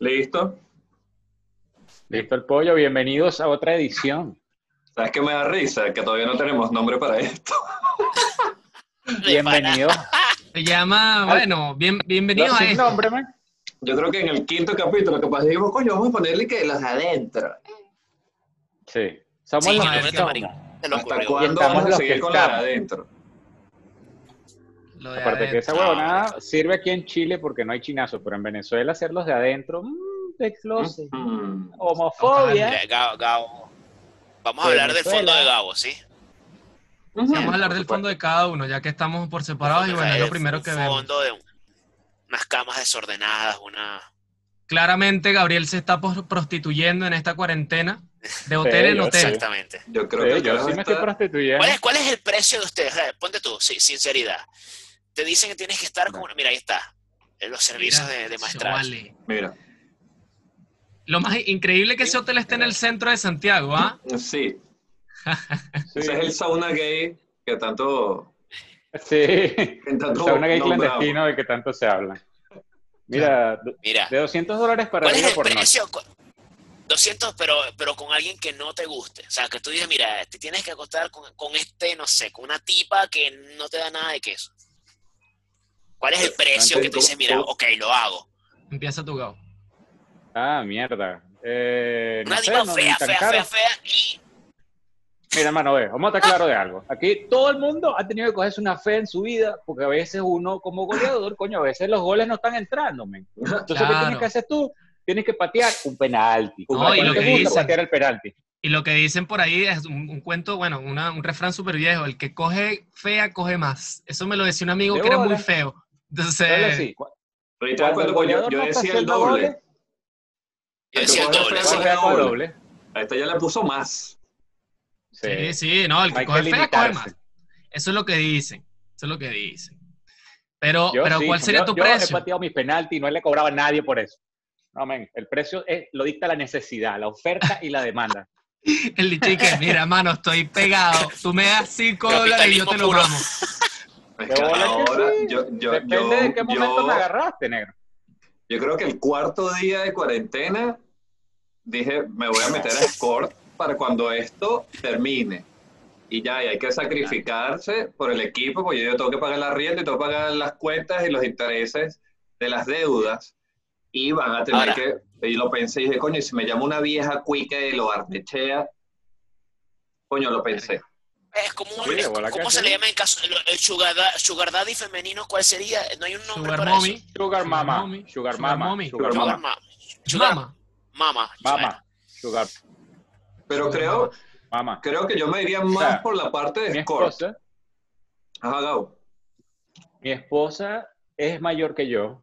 ¿Listo? Listo el pollo, bienvenidos a otra edición. ¿Sabes qué me da risa? Que todavía no tenemos nombre para esto. Bienvenidos. Se llama, bueno, bien, bienvenidos a esto. nombre, man. Yo creo que en el quinto capítulo, capaz dijimos, coño, vamos a ponerle que los de adentro. Sí. Somos Sí, los que ¿Hasta cuándo vamos a seguir con los de adentro? Lo de Aparte que esa huevonada sirve aquí en Chile porque no hay chinazo, pero en Venezuela hacerlos de adentro, mmm, de closet. Mm. Homofobia. Mira, Gabo, Gabo. Vamos a hablar del fondo de Gabo, ¿sí? Vamos a hablar del fondo de cada uno, ya que estamos por separados y bueno, es lo primero que vemos. fondo de un- unas camas desordenadas, una... Claramente Gabriel se está prostituyendo en esta cuarentena, de hotel Sí, en hotel. Exactamente. Yo creo Sí, que yo sí me estoy prostituyendo. ¿Cuál es, ¿Cuál es el precio de ustedes? Ponte tú, sí, sinceridad. Te dicen que tienes que estar con... Mira, ahí está. En los servicios Mira, de, de vale. Mira, Lo más increíble que ese hotel esté en el centro de Santiago, ¿ah? sí, Sí. ese es el sauna gay que tanto... Sí. que tanto O sea, una gay nombramos. clandestino de que tanto se habla. Mira, de Mira, de 200 dólares para ¿cuál es el por noche. precio? Cu- 200, pero, pero con alguien que no te guste. O sea, que tú digas, mira, te tienes que acostar con, con este, no sé, con una tipa que no te da nada de queso. ¿Cuál es el precio que tú dices, mira, ok, lo hago? Empieza tu Gabo. Ah, mierda. Eh, no Una sé, no, fea, fea, fea, fea y Mira, hermano, ve, vamos a estar claros de algo. Aquí todo el mundo ha tenido que cogerse una fe en su vida, porque a veces uno, como goleador, coño, a veces los goles no están entrando, men. Entonces, ¿qué Claro. tienes que hacer tú? Tienes que patear un penalti. No, y lo te que gusta, dicen- patear el penalti. Y lo que dicen por ahí es un, un cuento, bueno, una- un refrán súper viejo, el que coge fea, coge más. Eso me lo decía un amigo De que era muy feo. Entonces, Ahorita Cuando cuando yo, yo decía el doble. goles, yo decía el Yo doble. sí. doble. doble. A esta ya le puso más. sí, sí, no, el que Hay coge que fea, coge más. Eso es lo que dicen. Eso es lo que dicen. Pero, Yo pero sí, ¿cuál sería yo- tu yo he precio? pateado mis penaltis y no le he cobrado a nadie por eso. No, men, el precio es- lo dicta la necesidad, la oferta y la demanda. El lichique, mira, mano, estoy pegado. Tú me das 5 dólares y yo te lo puro. Es que ahora, sí. yo, yo, Depende yo, de qué momento yo- me agarraste, negro. yo creo que el cuarto día de cuarentena dije, me voy a meter a Score para cuando esto termine. Y ya, y hay que sacrificarse por el equipo, porque yo tengo que pagar la rienda y tengo que pagar las cuentas y los intereses de las deudas. Y van a tener Ahora. que, y lo pensé y dije, coño, y si me llama una vieja cuica de lo artechea, coño, lo pensé. Es como un, Sí, es- ¿cómo se le llama en caso el, el sugar, da- sugar daddy femenino? ¿Cuál sería? No hay un nombre Sugar para mommy. eso. Sugar mama, sugar sugar mama, sugar mama, mama. Sugar Mama. mama. mama, sugar Pero Sugar creo, mama. creo que yo me iría más sea, por la parte Mi de Score. esposa, Ajá, Gabo. mi esposa es mayor que yo.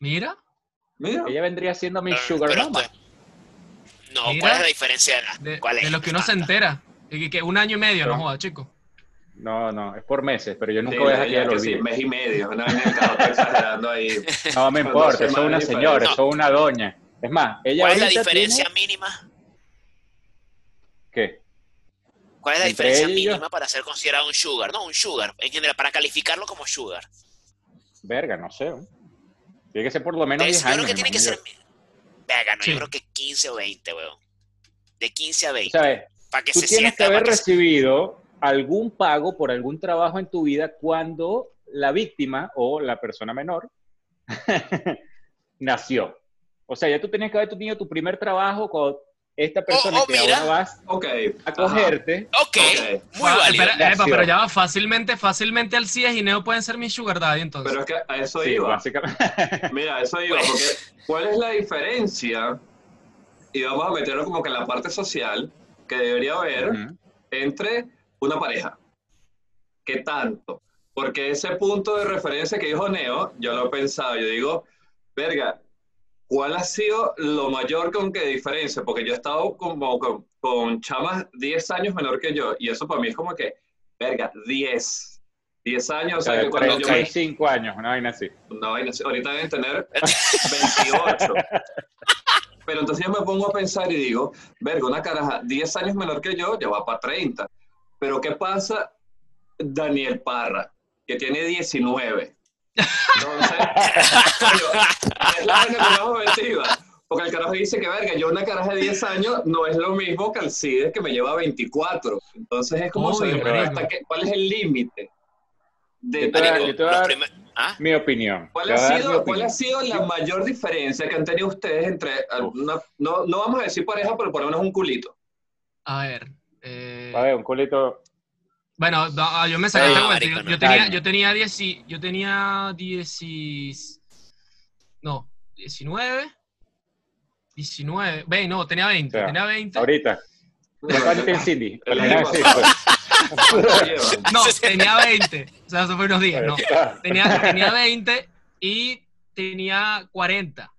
Mira, Mira. Ella vendría siendo mi Pero- sugar pero mama. esto- No, Mira. ¿cuál es la diferencia? de ¿Cuál es? de lo que uno se entera. Y que, un año y medio, no Pero- joda, chico. No, no, es por meses, pero yo nunca Sí, voy a dejar que lo que sí, olvide. mes y medio. Estoy exagerando ahí. No me importa, soy una señora, soy una doña. Es más, ella ¿Cuál es la diferencia tiene- mínima? ¿Qué? ¿Cuál es la diferencia yo. mínima para ser considerado un sugar? No, un sugar, en general, para calificarlo como sugar. Verga, no sé. Tiene que ser por lo menos Entonces, 10 yo años. creo que tiene que ser. Venga, no, Sí. yo creo que 15 o 20, weón. De 15 a yo. 20. ¿Sabes? Para que Tú se tienes sienta. que haber que se- recibido algún pago por algún trabajo en tu vida cuando la víctima o la persona menor nació. O sea, ya tú tenías que haber tenido tu primer trabajo con esta persona oh, que mira. ahora vas Ok. a cogerte. Ok, Ok. muy Ah, válido. espera, epa, pero ya va fácilmente, fácilmente Alcides y Neo pueden ser mi sugar daddy, entonces. Pero es que a eso Sí, iba. básicamente. Mira, a eso iba. Porque, ¿cuál es la diferencia? Y vamos a meterlo como que en la parte social que debería haber Ujú. entre una pareja. ¿Qué tanto? Porque ese punto de referencia que dijo Neo, yo lo he pensado, yo digo, verga, ¿cuál ha sido lo mayor con qué diferencia? Porque yo he estado como con, con chamas 10 años menor que yo, y eso para mí es como que, verga, 10. 10 años, o sea, que cuando yo me... 35 años, una vaina así. No, vaina así, ahorita deben tener 28. Pero entonces yo me pongo a pensar y digo, verga, una caraja 10 años menor que yo, ya va para 30. Pero ¿qué pasa Daniel Parra, que tiene 19? Entonces, es la vaina que. Porque el carajo dice que, verga, yo una caraja de 10 años no es lo mismo que Alcides que me lleva 24. Entonces es como, Obvio, saber marico. hasta qué- ¿cuál es el límite? De, Yo te voy a- de- yo te voy a Los dar primer- ¿Ah? mi opinión. ¿Cuál ha, mi sido, ¿Cuál ha sido la mayor diferencia que han tenido ustedes entre alguna, no, no vamos a decir pareja, pero por lo menos un culito? A ver. eh, A ver, un culito. Bueno, no, ah, yo me saqué Yo, no. yo tenía, yo tenía 10, y- yo tenía 10, y- no, 19, 19, ve, no, tenía 20, O sea, tenía 20. Ahorita. No, tenía 20, o sea, eso fue unos días, no. Ah, Tenía, tenía 20 y tenía 40.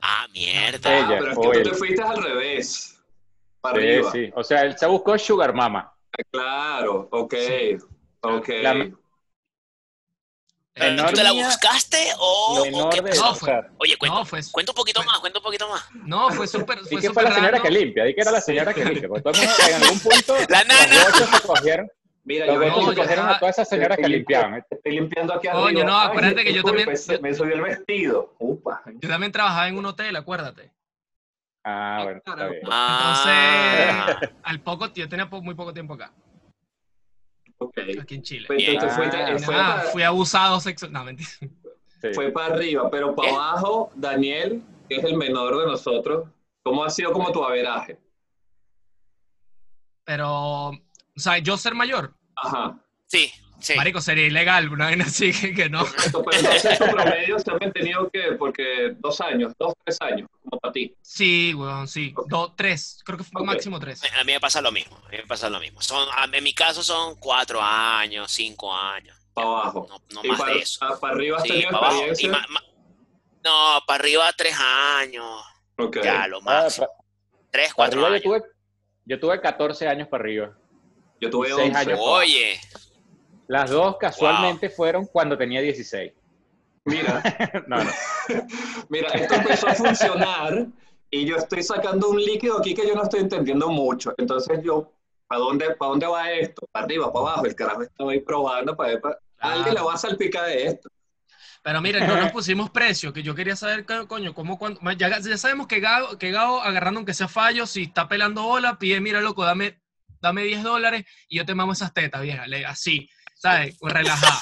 Ah, mierda. Ah, Ella, pero es que tú te fuiste al revés. Para Sí, arriba. sí. O sea, él se buscó Sugar Mama. Claro, ok. Sí. Ok. La- ¿Pero menor ¿Tú te la buscaste o, qué pasó? No, fue- Oye, cuenta, No, fue, cuenta un poquito más, cuenta un poquito más. no, fue súper, ¿Y fue qué fue la súper señora raro. que limpia? Di que era la señora que limpia. Porque todo el mundo, en algún punto, La nana. los gochos se cogieron, Mira, los yo, gochos no, se cogieron estaba- a todas esas señoras que limpiaban. estoy limpiando aquí Coño, arriba. no, Ay, acuérdate que yo también- se- Me subió el vestido. Upa. Yo también trabajaba en un hotel, acuérdate. Ah, bueno, está bien. Ah, Entonces, al poco, yo tenía muy poco tiempo acá, Aquí en Chile. Pues entonces Ah, fue, para, fui abusado sexual. No, mentira. Sí. fue para arriba, pero para Bien. abajo, Daniel, que es el menor de nosotros, ¿cómo ha sido como tu averaje? Pero, o sea, yo ser mayor, Ajá. sí, sí. marico, sería ilegal, una vaina así que, que no. Correcto, pero entonces tu promedio se ha mantenido que, porque dos años, dos, tres años, como para ti. Sí, weón, sí. Dos, tres, creo que fue Ok. máximo tres. A mí me pasa lo mismo, a mí me pasa lo mismo. Son, en mi caso son cuatro años, cinco años, Para abajo. no, no y más para, de eso. para arriba has Sí, para abajo. Y experiencia. ma- ma- no, para arriba tres años, Ok. ya lo Ah, pa- Tres, cuatro años. yo tuve, yo tuve 14 años para arriba. Yo tuve seis 11. años. Oye, Las dos casualmente fueron cuando tenía 16. Mira, No, no. mira, esto empezó a funcionar y yo estoy sacando un líquido aquí que yo no estoy entendiendo mucho. Entonces yo, ¿para dónde, ¿para dónde va esto? ¿Para arriba, para abajo? El carajo estaba ahí probando para ver, para... Alguien le va a salpicar de esto. Pero miren, no nos pusimos precio, que yo quería saber, co- coño, cómo, cuándo. Ya, ya sabemos que Gao, que Gao, agarrando aunque sea fallo, si está pelando bola, pide, mira, loco, dame, dame 10 dólares y yo te mamo esas tetas, vieja. le- Así, ¿sabes? Relajado.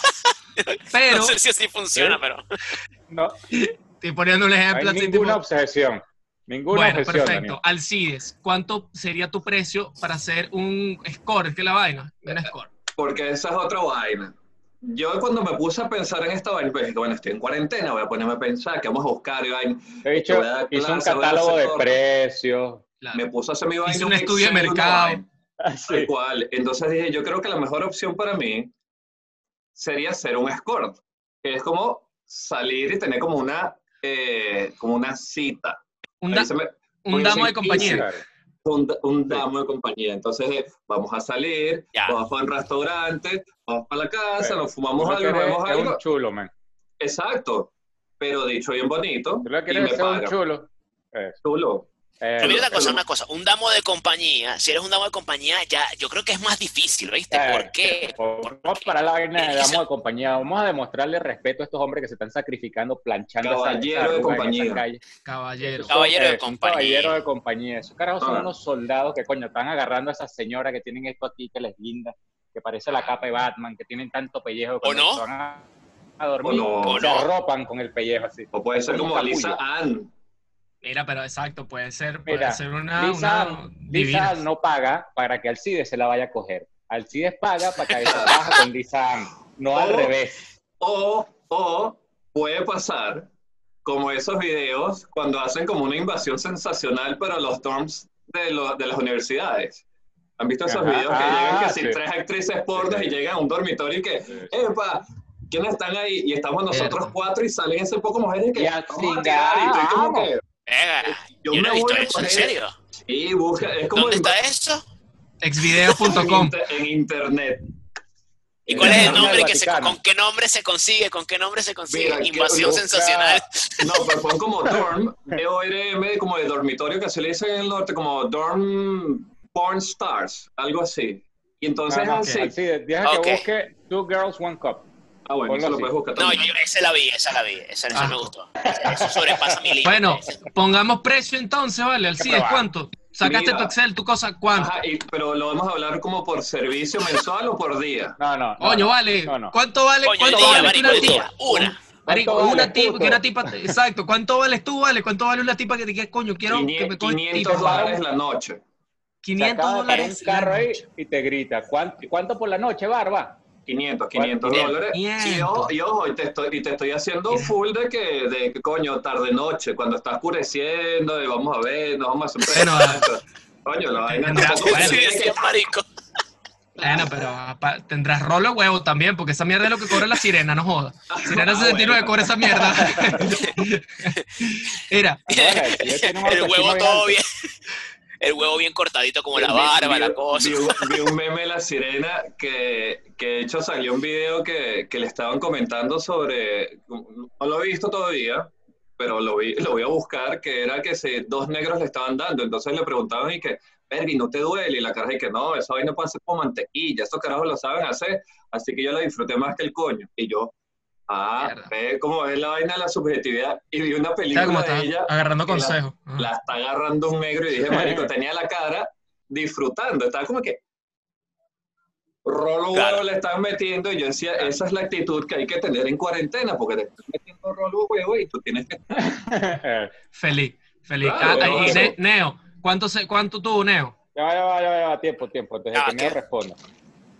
Pero, no sé si así funciona, Sí. pero No, estoy poniendo un ejemplo hay así, ninguna tipo, obsesión. Ninguna Bueno, obsesión. perfecto. Alcides, ¿cuánto sería tu precio para hacer un score? Es que la vaina, un score. Porque esa es otra vaina. Yo cuando me puse a pensar en esta vaina, pues dije, bueno, estoy en cuarentena, voy a ponerme a pensar, que vamos a buscar? Vaina. Daniel. He dicho, Te voy a dar hizo un catálogo de precios. Claro. Me puse a hacer mi vaina. Hice un estudio de mercado. Así. Tal cual. Entonces dije, yo creo que la mejor opción para mí sería hacer un escort, que es como salir y tener como una, eh, como una cita. Un, da- me- un a damo de compañía. Claro. un, un damo de compañía. Entonces, eh, vamos a salir, Ya. vamos para un restaurante, vamos para la casa, Pero, nos fumamos algo, es algo. un chulo, man. Exacto. Pero dicho bien bonito, Tú lo que y me ser un chulo. Eso. Chulo. Eh, Pero mira una cosa, una cosa, un damo de compañía, si eres un damo de compañía, ya, yo creo que es más difícil, ¿viste? Eh, ¿Por qué? por- Vamos para la vaina de damos de compañía. Vamos a demostrarle respeto a estos hombres que se están sacrificando, planchando Caballero esa de en compañía. esa calle. Caballero. Caballero de eh, compañía. Caballero de compañía. Esos carajos son Ah. unos soldados que, coño, están agarrando a esas señoras que tienen esto aquí que les linda, que parece la capa de Batman, que tienen tanto pellejo. que ¿O no? se van a, a dormir, O no. ¿O se no? arropan con el pellejo así. O puede ser Como Lisa. Ann. Mira, pero exacto, puede ser, puede Mira, ser una, Lisa, una Lisa no paga para que Alcides se la vaya a coger. Alcides paga para que se baja con Lisa no al Oh. revés. O, o puede pasar como esos videos cuando hacen como una invasión sensacional para los dorms de, lo- de las universidades. ¿Han visto esos Ajá. videos que Ah, llegan que si sí. tres actrices pornos Sí, y llegan a un dormitorio y que. ¡epa! ¿Quiénes están ahí? Y estamos nosotros cuatro y salen ese poco mujeres que Y a vamos a y estoy como que, Venga, yo, yo me no he visto eso, ¿en serio? Sí, busca, es como ¿Dónde está eso? Exvideo.com. en internet. ¿Y cuál es el nombre que se, con qué nombre se consigue? ¿Con qué nombre se consigue? Mira, Invasión busca- sensacional. No, pero pon como dorm, D-O-R-M, como de dormitorio, que se le dice en el norte, como dorm porn stars, algo así. Y entonces Ah, así, Alcides, deja Ok. que busque Two Girls, One Cup. Ah, bueno, eso lo puedes buscar No, también. yo, esa la vi, esa la vi. Esa, esa Ah. me gustó. Eso sobrepasa mi límite. Bueno, pongamos precio entonces, ¿vale? Al que CIDES. ¿cuánto? Sacaste Mira. tu Excel, tu cosa, ¿cuánto? Ajá, y- pero lo vamos a hablar como por servicio mensual o por día. No, no. Coño, no, vale. No, no. ¿Cuánto vale? Coño, ¿Cuánto día, vale marico, una tipa? Una. Marico, ¿Cuánto una tipa, que una tipa, exacto. ¿Cuánto vales tú, vale? ¿Cuánto vale una tipa que te diga, coño, quiero que me 500, coge 500 tipa? dólares la noche. Se 500 acaba de parar un dólares. la carro ahí y te grita, ¿cuánto, cuánto por la noche, barba? 500, 500 500. dólares. Y 500. ojo, y ojo, y te estoy, y te estoy haciendo full de que, de que, coño, tarde-noche, cuando está oscureciendo, y vamos a ver, nos vamos a hacer Bueno, preguntas. Coño, la vaina tampoco bueno. Que- marico. Bueno, pero tendrás rolo huevo también, porque esa mierda es lo que cobra la sirena, no joda. Sirena Ah, 69 bueno. cobra esa mierda. Mira, el huevo todo bien. El huevo bien cortadito como la barba, vi- la cosa. Vi, un- vi un meme de la sirena que, que de hecho salió un video que, que le estaban comentando sobre, no lo he visto todavía, pero lo, vi, lo voy a buscar, que era que se, dos negros le estaban dando, entonces le preguntaban y que, Vergi, ¿no te duele? Y la cara y que no, esa vaina puede ser como mantequilla, estos carajos lo saben hacer, así que yo la disfruté más que el coño. Y yo, ah, ve cómo es la vaina de la subjetividad, y vi una película ¿sabes cómo de ella Agarrando la- consejos. La está agarrando un negro y dije, marico, tenía la cara disfrutando, estaba como que rolo Claro. huevo le estaban metiendo y yo decía, esa es la actitud que hay que tener en cuarentena, porque te están metiendo rolo huevo y tú tienes que... Feliz, feliz. Claro, Ah, huevo, y. Ne- Neo, ¿cuánto, se, ¿cuánto tuvo Neo? Ya va, ya va, ya va, ya va, tiempo, tiempo, de Ah, que Neo responda.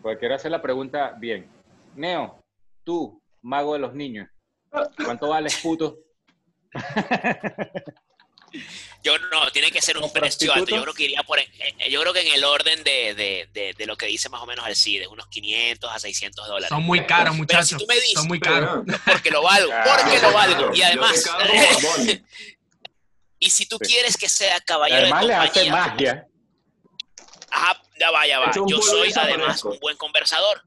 Porque quiero hacer la pregunta bien. Neo, tú, mago de los niños, ¿cuánto vales, puto? Yo no, tiene que ser un ¿Los precio alto. Yo creo que iría por, eh, eh, yo creo que en el orden de, de, de, de lo que dice más o menos el CIDE, unos 500 a 600 dólares. Son muy caros, Pero si muchachos. tú me dices, Son muy caros. porque lo valgo, Ah, porque lo valgo. Y además, y si tú quieres que sea caballero además de le hace compañía, magia. ajá, ya va, ya va. Yo soy además un buen conversador.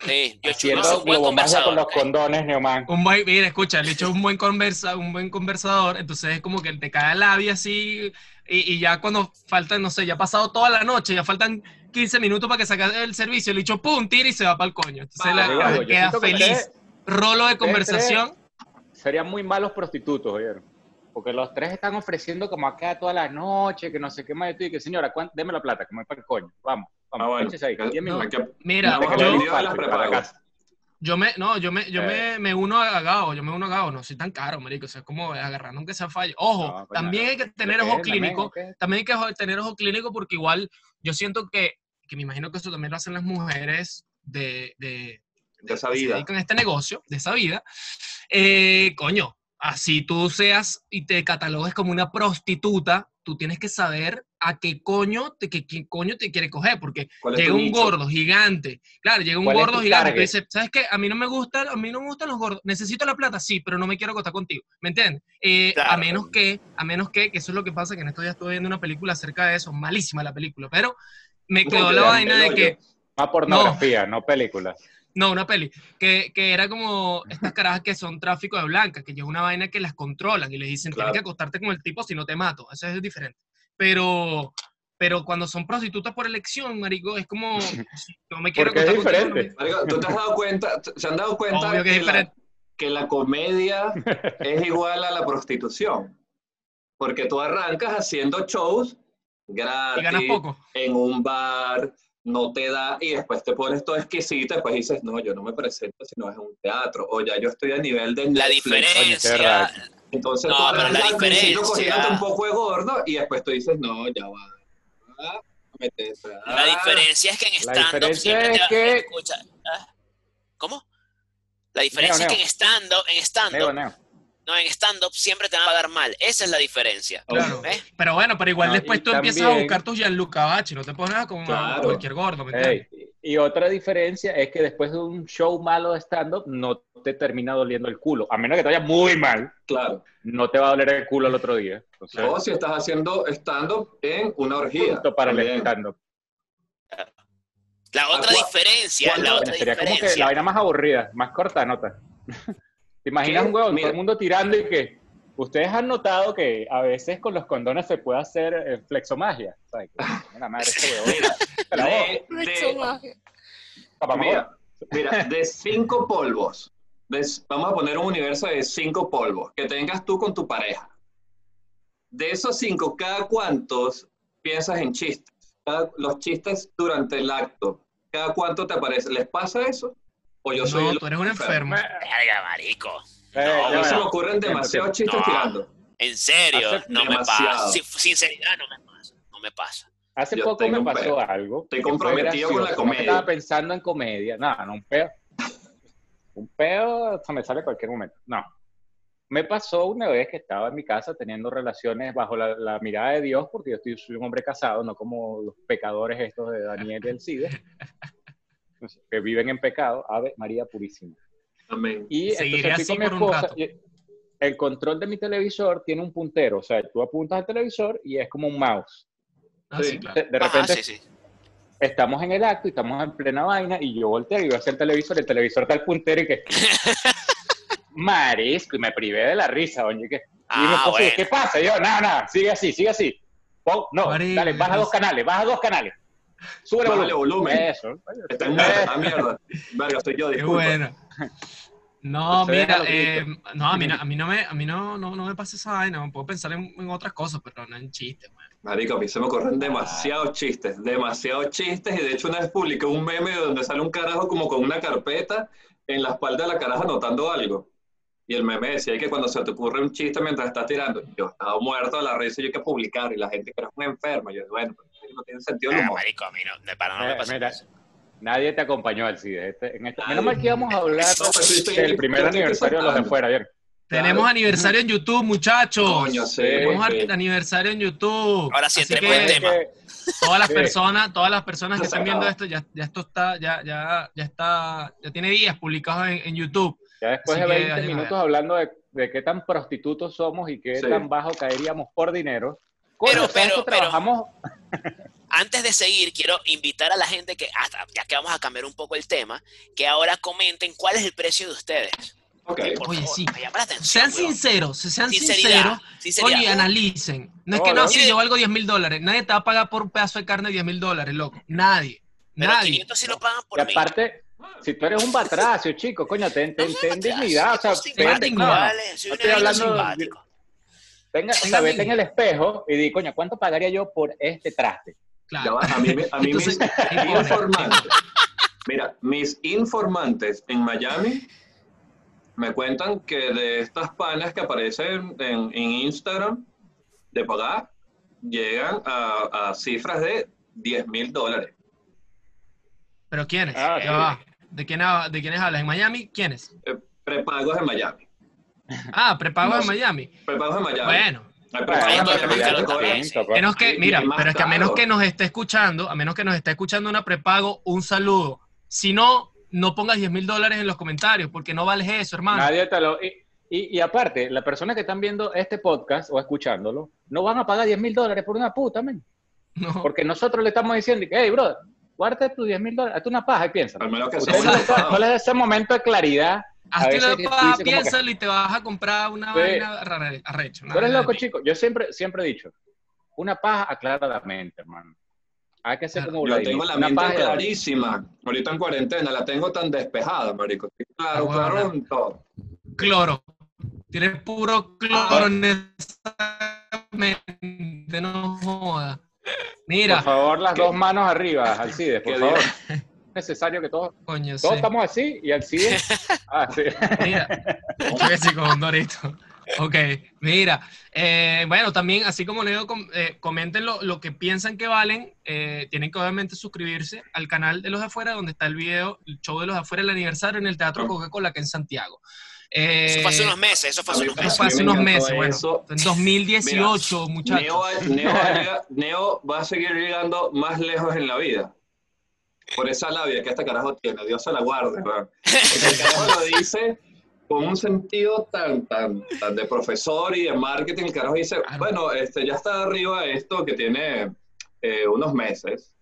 Sí, yo, Haciendo soy un buen globomagia con conversador. los condones, Neoman. Un buen, mira, escucha, el hecho es un buen conversa, un buen conversador, entonces es como que te cae el labio así, y, y ya cuando faltan, no sé, ya ha pasado toda la noche, ya faltan 15 minutos para que saque el servicio, el hecho pum, tira y se va para el coño. Entonces la- digo, yo queda que feliz. ustedes- Rolo de conversación. Serían muy malos prostitutos, ¿oyeron? Porque los tres están ofreciendo como acá toda la noche, que no sé qué más. Y tú, que señora, ¿cuánto? deme la plata, como es para el coño. Vamos, vamos, Ah, bueno. ahí, 10 Hay minutos. que- Mira, Vamos a yo, me, no, yo me, yo Eh. me, me uno a Gao, yo me uno a Gao, no soy tan caro, marico, o sea, es como agarrando aunque sea fallo. Ojo, No, también no. hay que tener ojo clínico, también hay que tener ojo clínico porque igual yo siento que, que me imagino que eso también lo hacen las mujeres de, de, De esa que se vida. dedican a este negocio, de esa vida. Eh, coño, así tú seas y te catalogues como una prostituta, tú tienes que saber a qué coño te, qué, qué coño te quiere coger, porque ¿Cuál es llega un nicho? gordo gigante, claro, llega un ¿Cuál es gordo gigante, target? dices, ¿sabes qué? A mí no me gusta, a mí no me gustan los gordos, necesito la plata, sí, pero no me quiero acostar contigo, ¿me entiendes? Eh, A Claro. menos que, a menos que, que eso es lo que pasa, que en estos días estuve viendo una película acerca de eso, malísima la película, pero me No, quedó que la vaina de que, Más pornografía, no, película. No, una peli. Que, que era como estas carajas que son tráfico de blancas, que es una vaina que las controlan y les dicen, Claro. tienes que acostarte con el tipo si no te mato. Eso es diferente. Pero, pero cuando son prostitutas por elección, marico, es como, si no me quiero Porque es acostar contigo, no me- diferente. Marico, ¿Tú te has dado cuenta? ¿Se han dado cuenta Obvio que es que, la, diferente. que la comedia es igual a la prostitución? Porque tú arrancas haciendo shows gratis, Y ganas poco. en un bar, no te da, y después te pones todo exquisito, después dices, no, yo no me presento si no es un teatro, o ya yo estoy a nivel de La diferencia. Entonces No, pero la diferencia- un poco de gordo, y después tú dices, no, ya va. ah, ah". la diferencia es que en stand-up diferencia siempre es te que- escucha. ¿ah? ¿Cómo? La diferencia Neo, es que en stand-up, en Neo. No, en stand-up siempre te van a pagar mal. Esa es la diferencia. Claro. ¿ves? Pero bueno, pero igual No, después tú empiezas a buscar tus Gianluca Bachi, no te pones a Claro. cualquier gordo, ¿me entiendes? Y otra diferencia es que después de un show malo de stand-up no te termina doliendo el culo. A menos que te vaya muy mal, Claro. no te va a doler el culo el otro día. O sea, O si estás haciendo stand-up en una orgía. para el también. stand-up. La otra cua- diferencia, la otra Sería como que la diferencia. vaina más aburrida, más corta nota. ¿Te imaginas ¿Qué? un huevo? Mira. Todo el mundo tirando y que... Ustedes han notado que a veces con los condones se puede hacer eh, flexomagia. ¿Sabes? Que, coño, la madre este huevo. Mira, de, de- Papá, mira, Mira, de cinco polvos, de- vamos a poner un universo de cinco polvos que tengas tú con tu pareja. De esos cinco, ¿cada cuántos piensas en chistes? Cada- los chistes durante el acto, ¿cada cuánto te aparece? ¿Les pasa eso? ¿O yo soy No, el tú eres un enfermo. Verga, marico. Eh, A mí ya se me ocurren demasiados chistes No. tirando. En serio, Hace no me pasa. Sin- sinceridad, no me pasa. No me pasa. Hace Yo poco me pasó peo. algo. Estoy comprometido con la gracioso. No comedia. Estaba pensando en comedia. No, no, un peo. Un peo se me sale en cualquier momento. No. Me pasó una vez que estaba en mi casa teniendo relaciones bajo la, la mirada de Dios, porque yo estoy, soy un hombre casado, no como los pecadores estos de Daniel y el Cide, que viven en pecado. Ave María Purísima. Amén. Y Seguiré así con mi por un esposa. El control de mi televisor tiene un puntero, o sea, tú apuntas al televisor y es como un mouse. Ah, sí, Sí. claro. De, repente sí, sí. estamos en el acto y estamos en plena vaina y yo volteo y veo hacia el televisor, el televisor está al puntero y que... Marisco, y me privé de la risa, oye, que... Y mi Ah, bueno. ¿qué pasa? Y yo, nada, nada, sigue así, sigue así. No, dale, baja dos canales, baja dos canales. Sube el Bájale volumen. Eso. Está en. Ah, mierda. Verga, soy yo, Qué disculpa. bueno. No, deja mira, eh, no, a mí, no, a mí no me, a mí no, no, no me pasa esa vaina. Puedo pensar en, en otras cosas, pero no en chistes. man. Marico, a mí se me ocurren demasiados chistes, demasiados chistes, y de hecho una vez publiqué un meme donde sale un carajo como con una carpeta en la espalda de la caraja anotando algo. Y el meme decía que cuando se te ocurre un chiste mientras estás tirando, yo estaba muerto de la risa y yo hay que publicar, y la gente que era un enfermo, yo bueno, no tiene sentido el Ah, humor. marico, a mí no, de para no me pasa mira, eso. Nadie te acompañó al CIDE. Este, en este, menos mal que íbamos a hablar del primer aniversario de los de afuera, ayer. Tenemos Claro. aniversario en YouTube, muchachos. Coño, sí, Tenemos sí. aniversario en YouTube. Ahora sí, entremos en tema. Todas las Sí. personas, todas las personas que están viendo esto, ya, ya esto está, ya, ya, ya está, ya tiene días publicados en, en YouTube. Ya después Así de que 20 vayan a minutos hablando de, de qué tan prostitutos somos y qué Sí. tan bajo caeríamos por dinero. Coño, Pero, ¿sabes pero, que pero- trabajamos. Antes de seguir, quiero invitar a la gente que, hasta, ya que vamos a cambiar un poco el tema, que ahora comenten cuál es el precio de ustedes. Ok. Por Oye, favor, sí. me llama la atención. Sean weón. sinceros, sean sinceros. Oye, analicen. No es que no, no. si yo valgo 10 mil dólares. Nadie te va a pagar por un pedazo de carne 10 mil dólares, loco. Nadie. Pero Nadie. 500 sí lo pagan por Y mí. aparte, si tú eres un batracio, chico, coño, ten, ten, ten dignidad. O sea, vete- dignidad. no, estoy hablando. Tenga, o sea, Tengan vete en el espejo y di, coño, ¿cuánto pagaría yo por este traste? Ya Claro. va, a mí, a mí Entonces, mis informantes, mira, mis informantes en Miami me cuentan que de estas panas que aparecen en, en Instagram de pagar, llegan a, a cifras de 10 mil dólares. ¿Pero quiénes? Ah, sí. ¿De, quién, ¿De quiénes hablas? ¿En Miami? ¿Quiénes? Eh, prepagos en Miami. Ah, prepago No en. Miami. Prepagos en Miami. Bueno, que mira, pero es que a menos que nos esté escuchando, a menos que nos esté escuchando una prepago, un saludo. Si no, no pongas 10 mil dólares en los comentarios, porque no vales eso, hermano. Nadie te lo. Y, y, y aparte, las personas que están viendo este podcast o escuchándolo, no van a pagar 10 mil dólares por una puta, men. No. Porque nosotros le estamos diciendo, hey, brother, guárdate tus 10 mil dólares, hazte una paja y piensa. No. ¿Cuál es ese momento de claridad? Hazte una paja, como que- piénsalo y te vas a comprar una Sí. vaina rara- arrecha. Tú eres loco, chico. Yo siempre, siempre he dicho, una paja aclara la mente, hermano. Hay que ser Claro. como Yo tengo la una mente paja clarísima. Ahorita en cuarentena la tengo tan despejada, marico. Claro, Ah, bueno. Cloro. Tienes puro cloro en esa mente, no joda. Mira, Por favor, las dos manos arriba, Alcides, por ¿Qué favor. digo? Es necesario que todos, coño, sí. todos estamos así y Alcides. Ah, sí. Mira, sí, con un dorito. Ok, mira. eh, bueno, también, así como Leo, eh, comenten lo, lo que piensan que valen. eh, tienen que obviamente suscribirse al canal de los de afuera, donde está el video, el show de los de afuera, el aniversario en el Teatro Coca-Cola, que en Santiago. Eh, Eso fue hace unos meses, eso fue hace unos a eso meses. fue hace unos meses, bueno, eso. en 2018, Neo muchachos. va, Neo va Neo va a seguir llegando más lejos en la vida. Por esa labia que este carajo tiene. Dios se la guarde. Porque el carajo lo dice con un sentido tan, tan, tan de profesor y de marketing. El carajo dice, bueno, este, ya está arriba esto que tiene eh, unos meses.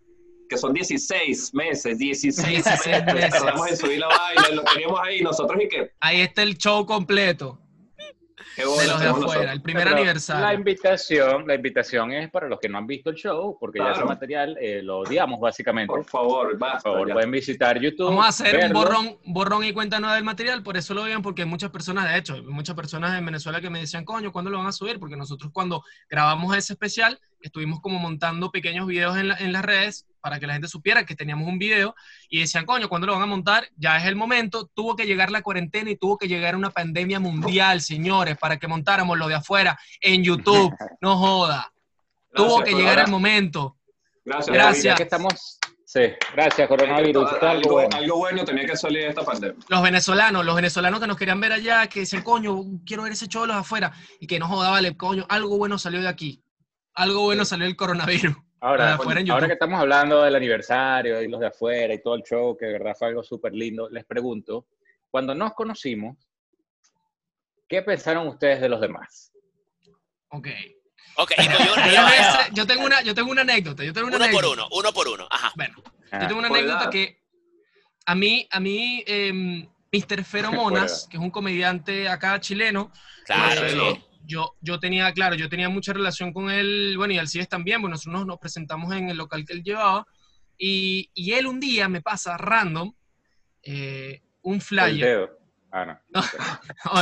Que son 16 meses, 16 meses. 16 meses. Tardamos en subir la vaina, lo teníamos ahí nosotros y que Ahí está el show completo. Qué de bola los de tenemos afuera, nosotros. el primer Pero aniversario. La invitación, la invitación es para los que no han visto el show, porque ya ese Claro. material eh, lo odiamos básicamente. Por favor, Por basta. favor, ya. pueden visitar YouTube. Vamos a hacer un verlo. borrón, borrón y cuenta nueva del material, por eso lo vean, porque muchas personas, de hecho, muchas personas en Venezuela que me decían, coño, ¿cuándo lo van a subir? Porque nosotros cuando grabamos ese especial, estuvimos como montando pequeños videos en, la- en las redes para que la gente supiera que teníamos un video y decían, coño, ¿cuándo lo van a montar? Ya es el momento, tuvo que llegar la cuarentena y tuvo que llegar una pandemia mundial, señores, para que montáramos lo de afuera en YouTube, no joda. Tuvo que llegar ahora. el momento. Gracias. Gracias. Que estamos. Sí, gracias, coronavirus. Algo, Algo bueno. algo bueno tenía que salir de esta pandemia. los venezolanos, los venezolanos que nos querían ver allá, que decían, coño, quiero ver ese show de los afuera, y que no joda, vale, coño, algo bueno salió de aquí. Algo bueno salió del coronavirus. Ahora, afuera en ahora que estamos hablando del aniversario y los de afuera y todo el show, que de verdad fue algo súper lindo, les pregunto, cuando nos conocimos, ¿qué pensaron ustedes de los demás? Ok. Ok, pues yo, Yo, yo tengo una, yo tengo una anécdota, yo tengo una uno por anécdota. uno, uno por uno. Ajá. Bueno, Ah, yo tengo una por anécdota edad. que a mí, a mí, em, Mr. Feromonas, que es un comediante acá chileno, Claro, eh, sí. Yo, yo tenía, claro, yo tenía mucha relación con él, bueno, y Alcides también, bueno, nosotros nos, nos presentamos en el local que él llevaba, y, y él un día me pasa random eh, un flyer. Ah, no.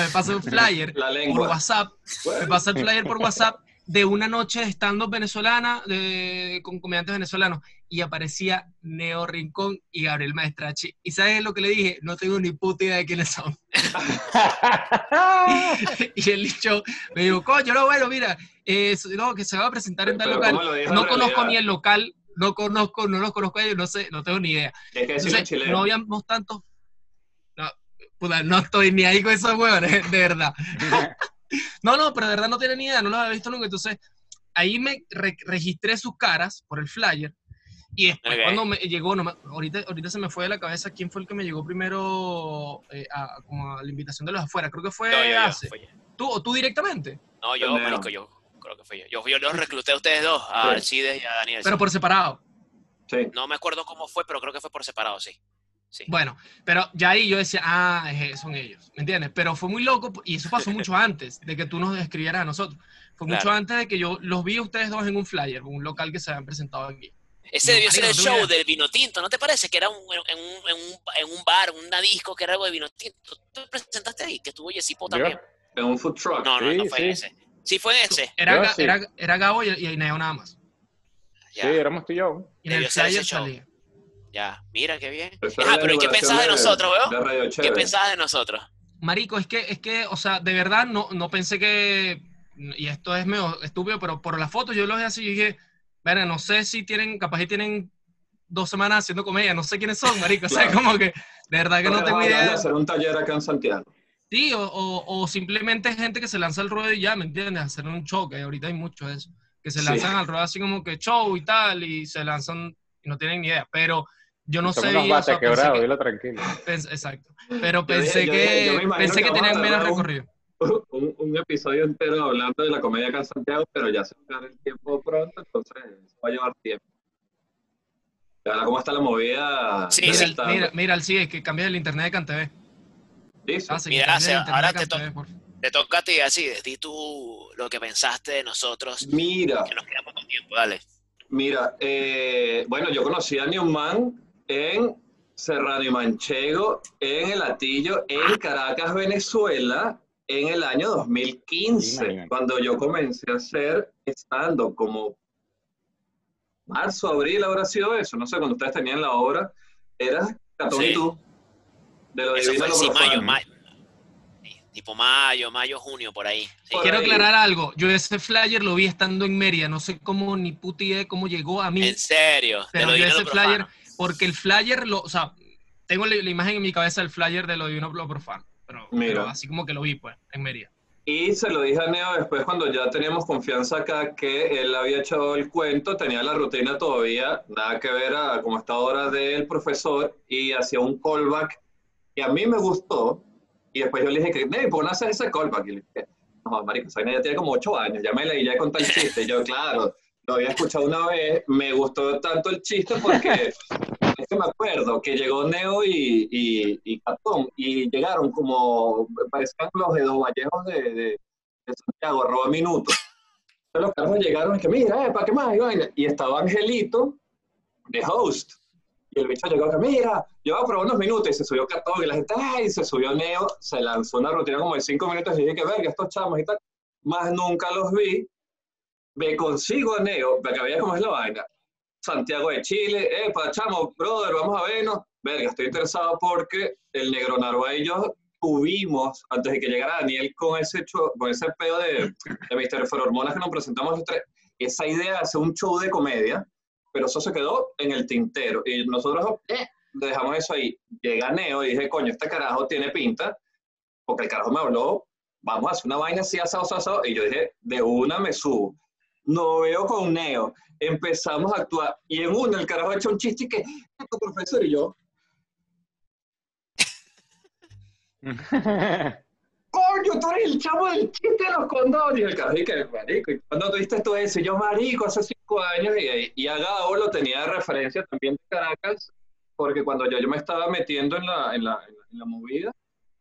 me pasa un flyer La por. WhatsApp, me pasa el flyer por WhatsApp de una noche de stand-up venezolana de, con comediantes venezolanos y aparecía Neo Rincón y Gabriel Maestrachi. ¿Y sabes lo que le dije? No tengo ni puta idea de quiénes son. y el dicho me dijo, coño, no, bueno, mira, eh, no, que se va a presentar en tal local. ¿cómo lo dijo No conozco ni el local, no conozco, no los conozco a ellos, no sé, no tengo ni idea. Es que Entonces, no habíamos tantos. No, puta, no estoy ni ahí con esos huevones, de verdad. No, no, pero de verdad no tiene ni idea, no los había visto nunca. Entonces, ahí me re- registré sus caras por el flyer. Y después, cuando me llegó, no me- ahorita, ahorita se me fue de la cabeza quién fue el que me llegó primero eh, a, como a la invitación de los afuera. Creo que fue Yo, yo, yo, Ace. fue yo. ¿Tú o tú directamente? No, yo, Pendejo. marico, yo creo que fue yo. Yo, yo los recluté a ustedes dos, a Sí. Alcides y a Daniel. Pero por separado. Sí. No me acuerdo cómo fue, pero creo que fue por separado, sí. Sí. Bueno, pero ya ahí yo decía, ah, son ellos, ¿me entiendes? Pero fue muy loco y eso pasó mucho antes de que tú nos escribieras a nosotros. Fue mucho antes de que yo los vi a ustedes dos en un flyer, un local que se habían presentado aquí. Ese No, debió ser el no show del vino tinto, ¿no te parece? Que era un, en, un, en, un, en un bar, una disco que era algo de vino tinto. ¿Tú te presentaste ahí? Que estuvo Yesipo también. En un food truck. No, no, no Sí, fue sí. en ese. Sí, fue en ese. Era, Yo Ga- sí. era, era Gabo y, y Neo nada más. Ya, Sí, éramos tú y yo. Y en el Debió flyer show. salía. ya. Mira qué bien. Ajá, la pero ¿y qué pensabas de nosotros, weón? ¿Qué pensabas de nosotros? Marico, es que, es que, o sea, de verdad no, no pensé que, y esto es medio estúpido, pero por la foto yo los vi así y dije, bueno, no sé si tienen, capaz que tienen dos semanas haciendo comedia, no sé quiénes son, marico, o sea, Claro. como que, de verdad que no tengo idea. de hacer un taller acá en Santiago. Sí, o, o, o simplemente gente que se lanza al ruedo y ya, ¿me entiendes? Hacer un show, que ahorita hay mucho de eso. Que se Sí. lanzan al ruedo así como que show y tal, y se lanzan y no tienen ni idea. Pero yo no Son sé. unos o bates sea, pensé quebrados, que- dilo tranquilo. exacto. Pero pensé dije- yo dije- yo me que, pensé que tenían menos recorrido. Un, un episodio entero hablando de la comedia acá en Santiago, pero ya se va a dar el tiempo pronto, entonces va a llevar tiempo. Y ahora, ¿cómo está la movida? Sí, Mira, sí. el- mira, mira, el sigue que cambias el internet de CanTV. Sí, sí. Ah, sí, Mira, se- ahora de te to- toca a ti, así, di tú lo que pensaste de nosotros, Mira, que nos quedamos con tiempo, dale. mira, eh, bueno, yo conocí a Newman en Serrano y Manchego, en El Atillo, en Caracas, Venezuela, en el año 2015, Imagínate. cuando yo comencé a hacer estando como marzo, abril habrá sido eso, no sé, cuando ustedes tenían la obra, era Catón Sí. y tú, de lo Eso fue a lo sí, profano. mayo, mayo. Sí, Tipo mayo, mayo, junio, por ahí. Sí. Por Quiero ahí. aclarar algo. Yo ese flyer lo vi estando en Mérida. No sé cómo, ni puta idea de cómo llegó a mí. En serio, Pero lo yo ese lo flyer, porque el flyer, lo, o sea, tengo la, la imagen en mi cabeza del flyer de lo divino lo profano. Pero, pero así como que lo vi, pues, en Mérida. Y se lo dije a Neo después cuando ya teníamos confianza acá que él había echado el cuento, tenía la rutina todavía, nada que ver a como esta hora del profesor y hacía un callback que a mí me gustó y después yo le dije que, Ney, ¿por qué no haces ese callback? Y le dije, no, marico, esa ya tiene como ocho años, ya me leí, ya conté el chiste. Y yo, claro, lo había escuchado una vez, me gustó tanto el chiste porque que me acuerdo que llegó Neo y, y, y Catón y llegaron como, parecían los de dos Vallejos de, de, de Santiago, arroba minutos. Entonces los carros llegaron y que, mira, eh, ¿para qué más? Y, y estaba Angelito de host. Y el bicho llegó que, mira, yo voy a probar unos minutos y se subió Catón y la gente, ay, se subió Neo, se lanzó una rutina como de cinco minutos y dije que, verga, estos chamos y tal. Más nunca los vi. Me consigo a Neo, me acabé cómo es la vaina. Santiago de Chile, eh, chamo, brother, vamos a vernos. Verga, estoy interesado porque el Negro Narva y yo tuvimos, antes de que llegara Daniel con ese, cho- con ese pedo de, de Misterio Hormonas que nos presentamos los tres, esa idea de hacer un show de comedia, pero eso se quedó en el tintero. Y nosotros eh, dejamos eso ahí. Llega Neo y dije, coño, este carajo tiene pinta, porque el carajo me habló, vamos a hacer una vaina así, asado, asado, asado. Y yo dije, de una me subo. No veo con Neo. Empezamos a actuar. Y en una el carajo ha hecho un chiste que, "Esto, profesor, y yo, coño, tú eres el chavo del chiste de los condones. Y el carajo, y que, marico, ¿y cuándo tuviste tú eso? Y yo, marico, hace cinco años. Y, y a Gabo lo tenía de referencia también de Caracas, porque cuando yo, yo me estaba metiendo en la, en, la, en, la, en la movida,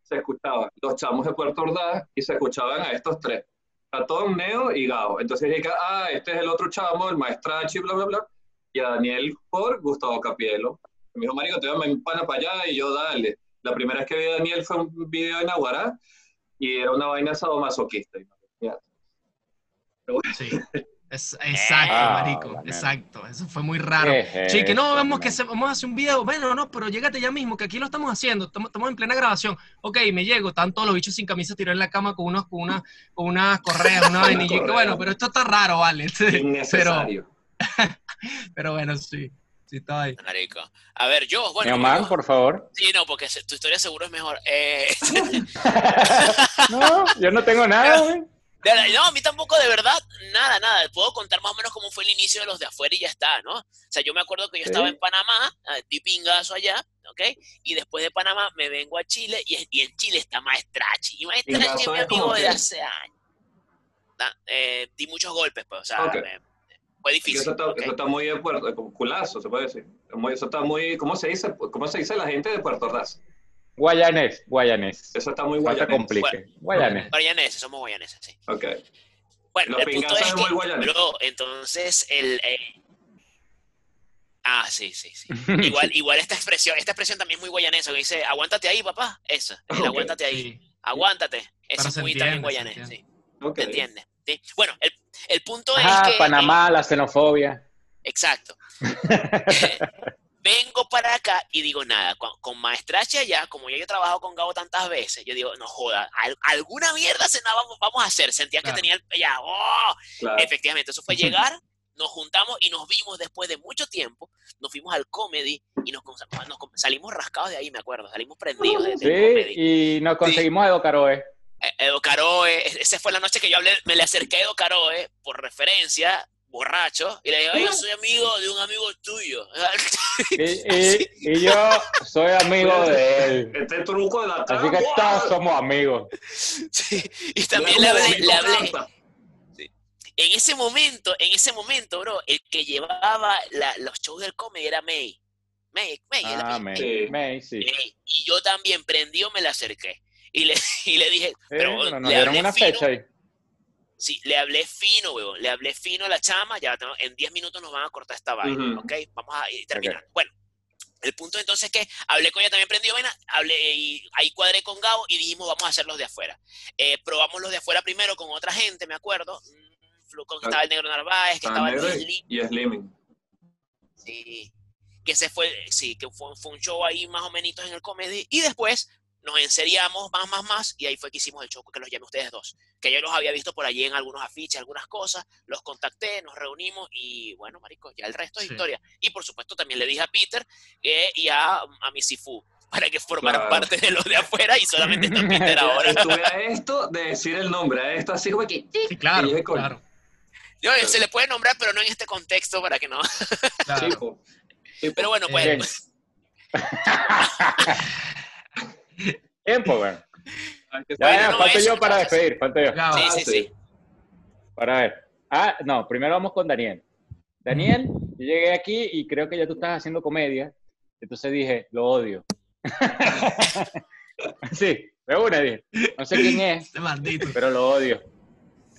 se escuchaban los chamos de Puerto Ordaz y se escuchaban a estos tres. Catón, Neo y Gabo. Entonces dije, ah, este es el otro chamo, el maestrachi, bla, bla, bla. Y a Daniel por Gustavo Capielo. Me dijo, marico, te voy a empana para allá y yo, dale. La primera vez que vi a Daniel fue un video en Aguará y era una vaina sadomasoquista. Pero bueno, Sí. Es, exacto, Ah, marico. la mierda. Exacto. Eso fue muy raro. ¿Qué es Sí, que no, vamos que se- vamos a hacer un video. Bueno, no, pero llégate ya mismo, que aquí lo estamos haciendo. Estamos, estamos en plena grabación. Ok, me llego. Están todos los bichos sin camisa tirados en la cama con unos, con una, con unas correas, una correa. bueno, pero esto está raro, vale. pero, innecesario. pero bueno, sí. Sí, estaba ahí. Marico. A ver, yo, Mi bueno. Omar, yo- por favor. Sí, no, porque tu historia seguro es mejor. Eh, no, yo no tengo nada, güey. No, a mí tampoco, de verdad, nada, nada. Puedo contar más o menos cómo fue el inicio de los de afuera y ya está, ¿no? O sea, yo me acuerdo que yo estaba en Panamá, ah, di pingazo allá, ¿ok? Y después de Panamá me vengo a Chile y, y en Chile está Maestrachi. Y Maestrachi es mi es amigo de hace años. Eh, di muchos golpes, pues, o sea, me- fue difícil. eso está, ¿ok? eso está muy de puerto, como culazo, se puede decir. Muy- Eso está muy, ¿cómo se dice? ¿Cómo se dice la gente de Puerto Ordaz? Guayanés, guayanés. Eso está muy No te guayanés. complique. Guayanés. Guayaneses, somos guayaneses, sí. Ok. Bueno, Los el punto es es que, muy guayanés. bro, entonces el... eh, Ah, sí, sí, sí. Igual, igual esta expresión, esta expresión también es muy guayanesa, que dice, aguántate ahí, papá. Eso, el aguántate ahí. Sí. Aguántate. Eso es muy entiende, también guayanés, sí. Ok. ¿Te entiendes? Sí. Bueno, el, el punto Ah, es que... Panamá, la xenofobia. Exacto. Vengo para acá y digo nada, con, con Maestrache allá, como yo he trabajado con Gabo tantas veces, yo digo, no joda, al- alguna mierda se nos vamos, vamos a hacer. Sentía Claro. que tenía el ya, ¡oh! Claro. Efectivamente, eso fue llegar, nos juntamos y nos vimos después de mucho tiempo, nos fuimos al comedy y nos, nos- salimos rascados de ahí, me acuerdo, salimos prendidos de, del comedy. Sí, y nos conseguimos a Edo Caroe. Eh, Edo Caroe, e- esa fue la noche que yo hablé, me le acerqué a Edo Caroe por referencia, borracho, y le dije, "Ay, yo soy amigo de un amigo tuyo. Y, y- y yo soy amigo de él. Este truco de la Así que todos somos amigos. Sí, Y también le hablé, le hablé, en ese momento, en ese momento, bro, el que llevaba la- los shows del comedy era May. May, May, era Ah, May. Sí. May, May, sí. May. Y yo también prendió, me le acerqué. Y le, y le dije, Sí, pero bueno, nos le hablé una fino, fecha ahí. Sí, le hablé fino, weón. Le hablé fino a la chama. Ya tengo- en 10 minutos nos van a cortar esta vaina. ¿ok? Vamos a ir terminando. Bueno, el punto entonces es que hablé con ella también prendió vaina, hablé y ahí cuadré con Gabo y dijimos vamos a hacer los de afuera. Eh, probamos los de afuera primero con otra gente, me acuerdo. Mm, con- Estaba el negro Narváez, que estaba Negro Luis Lee, y Slimming. sí, que se fue, sí, que fue, fue un show ahí más o menos en el comedy. Y después nos enseriamos más, más, más, y ahí fue que hicimos el show que los llamé ustedes dos. Que yo los había visto por allí en algunos afiches, algunas cosas, los contacté, nos reunimos, y bueno, marico, ya el resto es historia. Y por supuesto también le dije a Peter eh, y a, a mi Sifu, para que formaran Claro. parte de los de afuera, y solamente está Peter ahora. Estuve a esto de decir el nombre, a esto así como que. Sí, claro, claro, Yo, se le puede nombrar, pero no en este contexto, para que no. claro. Pero bueno, pues... Bien. Tiempo, güey. aunque Ya, sea- ya, no, falto eso, yo para entonces. despedir, falto yo. Sí, Ah, sí, sí. sí. Para ver. Ah, no, primero vamos con Daniel. Daniel, yo llegué aquí y creo que ya tú estás haciendo comedia. Entonces dije, lo odio. sí, de una dije. No sé quién es, este maldito. pero lo odio.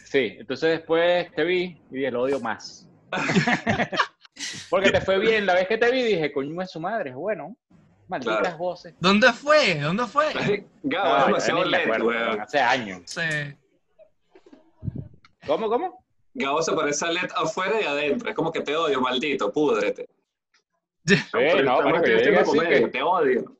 Sí, entonces después te vi y dije, lo odio más. Porque te fue bien. La vez que te vi dije, coño es su madre, es bueno. Malditas Claro. voces. ¿Dónde fue? ¿Dónde fue? Gabo, No, es demasiado weón. Hace años. Sí. ¿Cómo, cómo? Gabo se parece a LED afuera y adentro. Es como que te odio, maldito, púdrete. Sí, Pero no, así comedia, que- Te odio.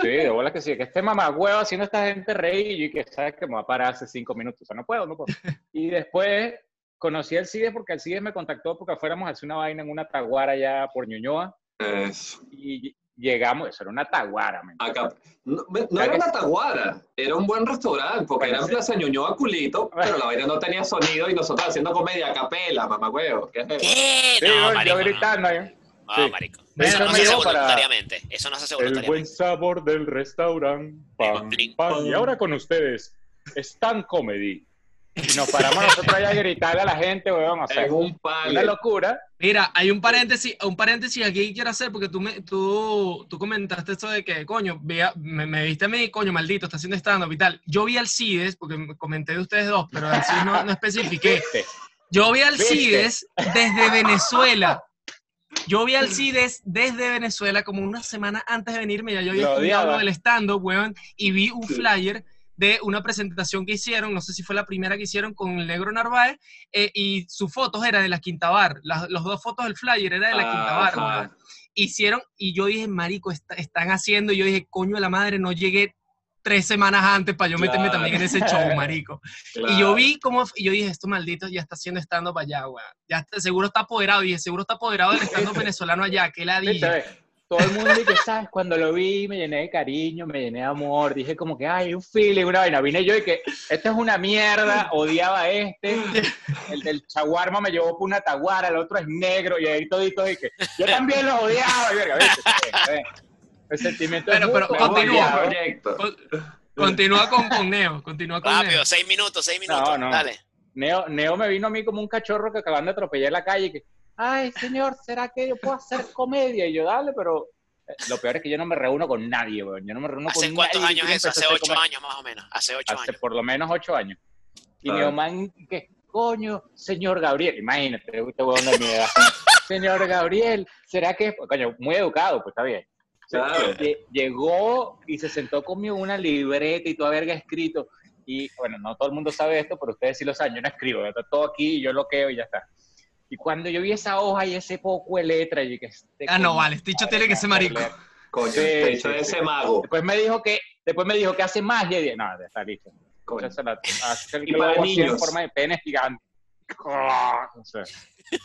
Sí, de bola que sí, que este mamagüevo haciendo esta gente reír y que sabes que me va a parar hace cinco minutos. O sea, no puedo, no puedo. Y después conocí al CIDE porque el CIDE me contactó porque fuéramos a hacer una vaina en una taguara allá por Ñuñoa Eso. y llegamos, eso era una taguara. Acá. No, me- no ¿Sabes era una taguara, era un buen restaurante, porque Bueno, era en. Plaza Ñuñoa culito, pero la vaina no tenía sonido y nosotros haciendo comedia a capela, mamá huevo. ¿Qué. Sí, No, yo marico, gritando ahí. No, Sí. marico. Eso Eso no se hace voluntariamente. Eso no se hace El buen sabor del restaurante. Pam, Blink, pam. Y ahora con ustedes, Stand Comedy. Y nos paramos nosotros allá a gritarle a la gente, weón. O sea, En un una locura. Mira, hay un paréntesis, un paréntesis aquí que quiero hacer porque tú, me, tú, tú comentaste esto de que, coño, me, me viste a mí, coño, maldito, está haciendo stand-up y tal. Yo vi al CIDES, porque me comenté de ustedes dos, pero al CIDES no, no. Yo vi al. CIDES desde Venezuela. Yo vi al CIDES desde Venezuela como una semana antes de venirme, ya yo había estudiado del stand-up, weón, y vi un flyer de una presentación que hicieron, no sé si fue la primera que hicieron con el negro Narváez, eh, y sus fotos eran de la Quinta Bar, las los dos fotos del flyer era de la Quinta Bar, Ajá. weón. Hicieron, y yo dije, marico, está- están haciendo, y yo dije, coño de la madre, no llegué tres semanas antes para yo meterme también en ese show, marico. Y yo vi cómo, y yo dije, esto maldito ya está haciendo stand-up allá, weón. Ya está- seguro está apoderado, y dije, seguro está apoderado del stand-up venezolano allá, que ¿Viste? ladilla. Todo el mundo dice, ¿sabes? Cuando lo vi, me llené de cariño, me llené de amor. Dije como que, ay, un feeling, una vaina. Vine yo y que, esto es una mierda, odiaba a este. El del chaguarma me llevó por una taguara, el otro es negro, y ahí todito y que, yo también lo odiaba. Y verga, ¿viste? El sentimiento Pero- es pero un continúa. proyecto. Con- continúa con, con Neo, continúa con Rápido, Neo. seis minutos, seis minutos. No, no. Dale. Neo, Neo me vino a mí como un cachorro que acaban de atropellar en la calle y que, ay, señor, ¿será que yo puedo hacer comedia? Y yo, dale, pero eh, lo peor es que yo no me reúno con nadie, weón. Yo no me reúno con ¿Hace nadie. cuántos que años eso? Hace ocho comedia. años más o menos. Hace ocho Hace años. por lo menos ocho años. Y Claro. Neoman, que coño, señor Gabriel, imagínate, este huevón de mi edad. señor Gabriel, ¿será que, coño, muy educado, pues está bien. Claro. Lle- Llegó y se sentó conmigo una libreta y toda verga escrito. Y bueno, no todo el mundo sabe esto, pero ustedes sí lo saben. Yo no escribo, está todo aquí, yo lo queo y ya está. Y cuando yo vi esa hoja y ese poco de letra, yo dije, este Ah, no, vale, este dicho tiene que ser marico. leer. Coño, Sí, de hecho, sí, ese sí. mago. Después me dijo que, después me dijo que hace más y dije, no, ya está listo. Coño. Entonces, la, hace el Y para así en niños. forma de pene gigante. No sé.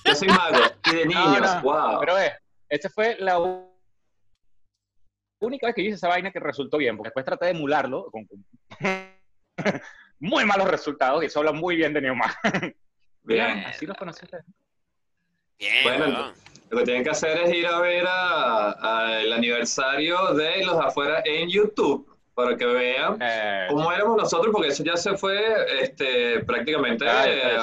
Yo soy mago. Y de niños, no, wow. Pero eh, esta fue la única vez que yo hice esa vaina que resultó bien, porque después traté de emularlo con muy malos resultados y eso habla muy bien de Neomar. Bien. Así los conocí. ustedes. Bien, Bueno, weón. Lo que tienen que hacer es ir a ver a- a el aniversario de Los Afuera en YouTube para que vean Eh, cómo éramos nosotros, porque eso ya se fue este, prácticamente ah, eh,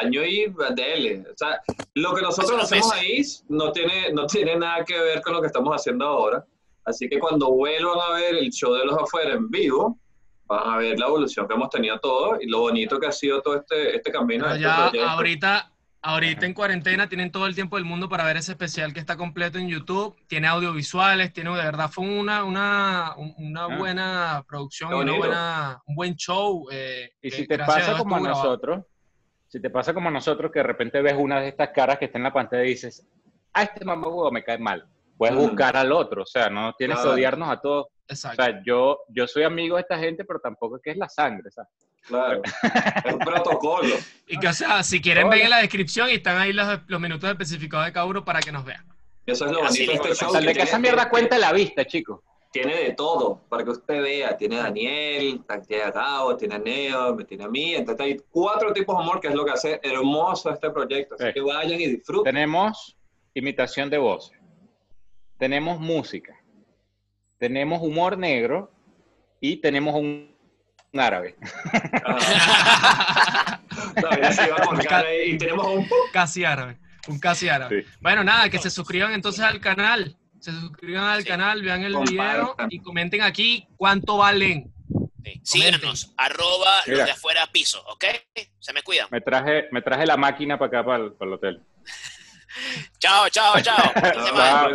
año y dele. O sea, lo que nosotros hacemos ahí no tiene, no tiene nada que ver con lo que estamos haciendo ahora. Así que cuando vuelvan a ver el show de los afuera en vivo, van a ver la evolución que hemos tenido todos y lo bonito que ha sido todo este, este camino. Pero este ya proyecto. ahorita, ahorita en cuarentena tienen todo el tiempo del mundo para ver ese especial que está completo en YouTube. Tiene audiovisuales, tiene de verdad fue una, una, un- una Ah. buena producción una buena, un buen show. eh, Y si te a pasa como a grabado. nosotros, si te pasa como a nosotros que de repente ves una de estas caras que está en la pantalla y dices, ah, este mamá me cae mal. Puedes buscar al otro, o sea, no tienes Claro. que odiarnos a todos. O Exacto. sea, yo, yo soy amigo de esta gente, pero tampoco es que es la sangre, ¿sabes? Claro. Es un protocolo. Y que, o sea, si quieren, Hola. ven en la descripción y están ahí los, los minutos especificados de cada uno para que nos vean. Eso es lo bonito de este show. O sea, de que esa mierda cuenta la vista, chicos. Tiene de todo, para que usted vea. Tiene a Daniel, tiene a Gabo, tiene a Neo, me tiene a mí. Entonces hay cuatro tipos de humor, que es lo que hace hermoso este proyecto. Así Sí. que vayan y disfruten. Tenemos imitación de voces, tenemos música, tenemos humor negro y tenemos un árabe. Ah, se iba a. Y tenemos un... casi árabe. Un casi árabe. Sí. Bueno, nada, que se suscriban entonces al canal. Se suscriban al Sí. canal, vean el Compartan. video y comenten aquí cuánto valen. Sí. Síganos, arroba los de afuera piso, ¿ok? Se me cuidan. Me traje, me traje la máquina para acá, para el, para el hotel. Chao, chao, chao.